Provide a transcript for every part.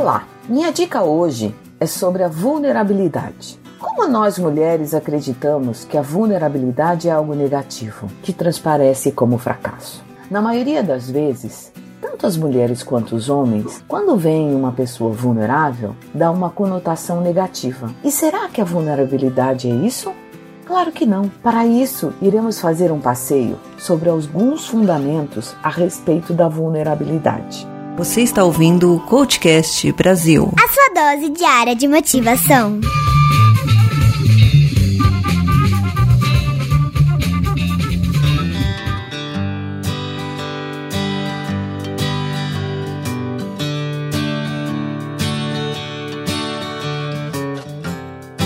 Olá! Minha dica hoje é sobre a vulnerabilidade. Como nós mulheres acreditamos que a vulnerabilidade é algo negativo, que transparece como fracasso? Na maioria das vezes, tanto as mulheres quanto os homens, quando veem uma pessoa vulnerável, dá uma conotação negativa. E será que a vulnerabilidade é isso? Claro que não. Para isso, iremos fazer um passeio sobre alguns fundamentos a respeito da vulnerabilidade. Você está ouvindo o Coachcast Brasil. A sua dose diária de motivação.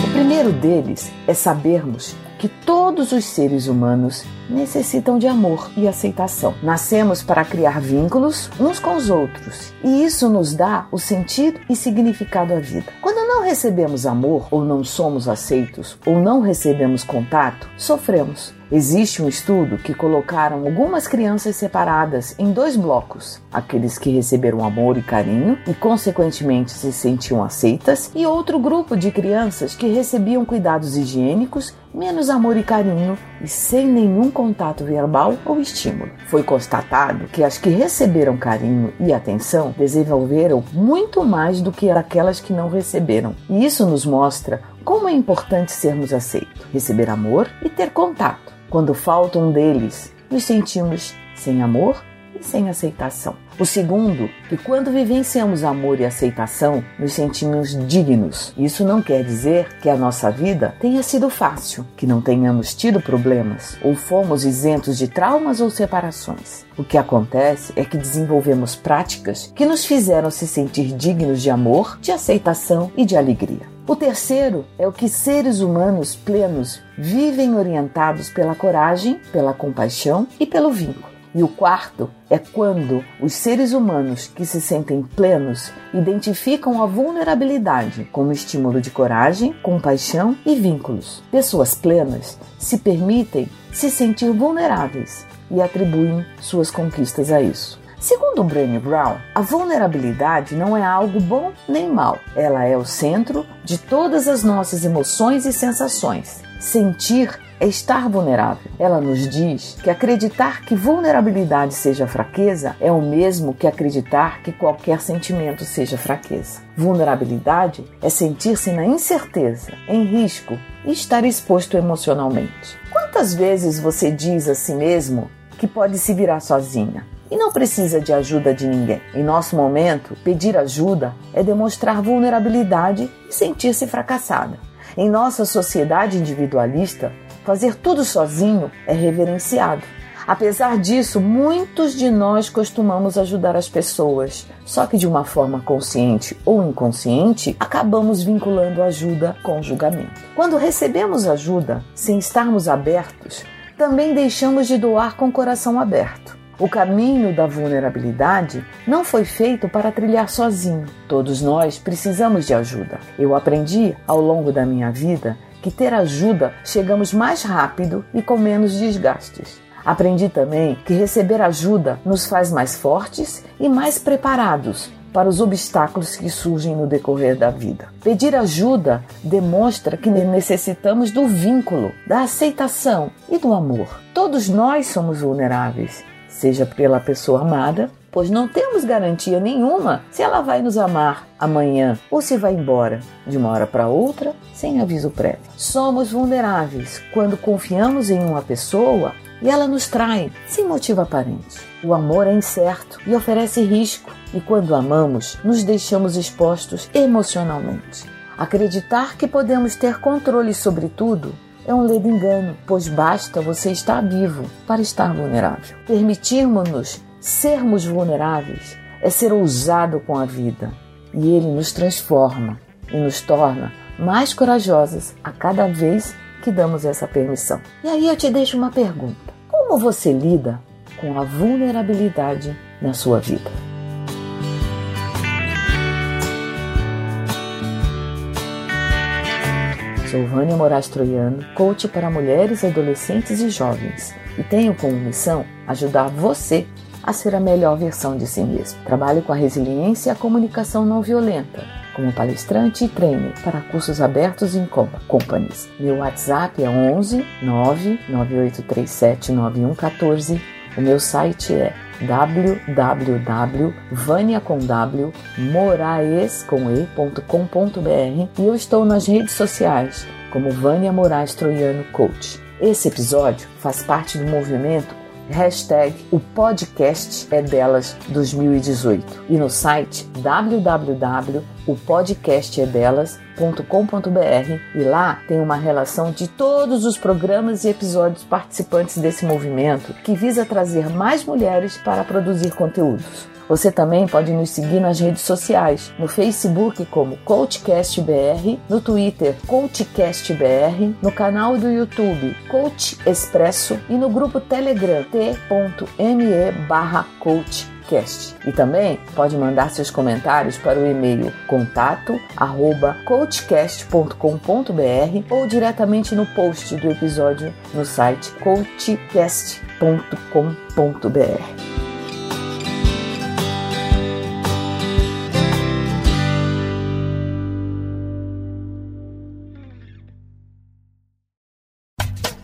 O primeiro deles é sabermos que todos os seres humanos necessitam de amor e aceitação. Nascemos para criar vínculos uns com os outros e isso nos dá o sentido e significado à vida. Quando não recebemos amor, ou não somos aceitos, ou não recebemos contato, sofremos. Existe um estudo que colocaram algumas crianças separadas em dois blocos: aqueles que receberam amor e carinho e, consequentemente, se sentiam aceitas, e outro grupo de crianças que recebiam cuidados higiênicos, menos amor e carinho e sem nenhum contato verbal ou estímulo. Foi constatado que as que receberam carinho e atenção desenvolveram muito mais do que aquelas que não receberam. E isso nos mostra como é importante sermos aceitos, receber amor e ter contato. Quando falta um deles, nos sentimos sem amor e sem aceitação. O segundo, que quando vivenciamos amor e aceitação, nos sentimos dignos. Isso não quer dizer que a nossa vida tenha sido fácil, que não tenhamos tido problemas ou fomos isentos de traumas ou separações. O que acontece é que desenvolvemos práticas que nos fizeram se sentir dignos de amor, de aceitação e de alegria. O terceiro é o que seres humanos plenos vivem orientados pela coragem, pela compaixão e pelo vínculo. E o quarto é quando os seres humanos que se sentem plenos identificam a vulnerabilidade como estímulo de coragem, compaixão e vínculos. Pessoas plenas se permitem se sentir vulneráveis e atribuem suas conquistas a isso. Segundo Brené Brown, a vulnerabilidade não é algo bom nem mal. Ela é o centro de todas as nossas emoções e sensações. Sentir é estar vulnerável. Ela nos diz que acreditar que vulnerabilidade seja fraqueza é o mesmo que acreditar que qualquer sentimento seja fraqueza. Vulnerabilidade é sentir-se na incerteza, em risco e estar exposto emocionalmente. Quantas vezes você diz a si mesmo que pode se virar sozinha? e não precisa de ajuda de ninguém. Em nosso momento, pedir ajuda é demonstrar vulnerabilidade e sentir-se fracassada. Em nossa sociedade individualista, fazer tudo sozinho é reverenciado. Apesar disso, muitos de nós costumamos ajudar as pessoas, só que de uma forma consciente ou inconsciente, acabamos vinculando ajuda com julgamento. Quando recebemos ajuda sem estarmos abertos, também deixamos de doar com o coração aberto. O caminho da vulnerabilidade não foi feito para trilhar sozinho. Todos nós precisamos de ajuda. Eu aprendi ao longo da minha vida que ter ajuda chegamos mais rápido e com menos desgastes. Aprendi também que receber ajuda nos faz mais fortes e mais preparados para os obstáculos que surgem no decorrer da vida. Pedir ajuda demonstra que necessitamos do vínculo, da aceitação e do amor. Todos nós somos vulneráveis seja pela pessoa amada, pois não temos garantia nenhuma se ela vai nos amar amanhã ou se vai embora de uma hora para outra sem aviso prévio. Somos vulneráveis quando confiamos em uma pessoa e ela nos trai sem motivo aparente. O amor é incerto e oferece risco, e quando amamos, nos deixamos expostos emocionalmente. Acreditar que podemos ter controle sobre tudo é um ledo engano, pois basta você estar vivo para estar vulnerável. Permitirmos-nos sermos vulneráveis é ser ousado com a vida e ele nos transforma e nos torna mais corajosas a cada vez que damos essa permissão. E aí eu te deixo uma pergunta: como você lida com a vulnerabilidade na sua vida? Sou Vânia Moraes Troiano, coach para mulheres, adolescentes e jovens, e tenho como missão ajudar você a ser a melhor versão de si mesmo. Trabalho com a resiliência e a comunicação não violenta como palestrante e trainer para cursos abertos em companies. Meu WhatsApp é 11 99837 9114. O meu site é www.vaniacomw.moraes.com.br e eu estou nas redes sociais como Vânia Moraes Troiano Coach. Esse episódio faz parte do movimento hashtag o podcast é delas 2018 e no site www.opodcastedelas.com.br e lá tem uma relação de todos os programas e episódios participantes desse movimento que visa trazer mais mulheres para produzir conteúdos. Você também pode nos seguir nas redes sociais, no Facebook como CoachCastBR, no Twitter CoachCastBR, no canal do YouTube Coach Expresso e no grupo Telegram t.me barra coachcast. E também pode mandar seus comentários para o e-mail contato arroba coachcast.com.br ou diretamente no post do episódio no site coachcast.com.br.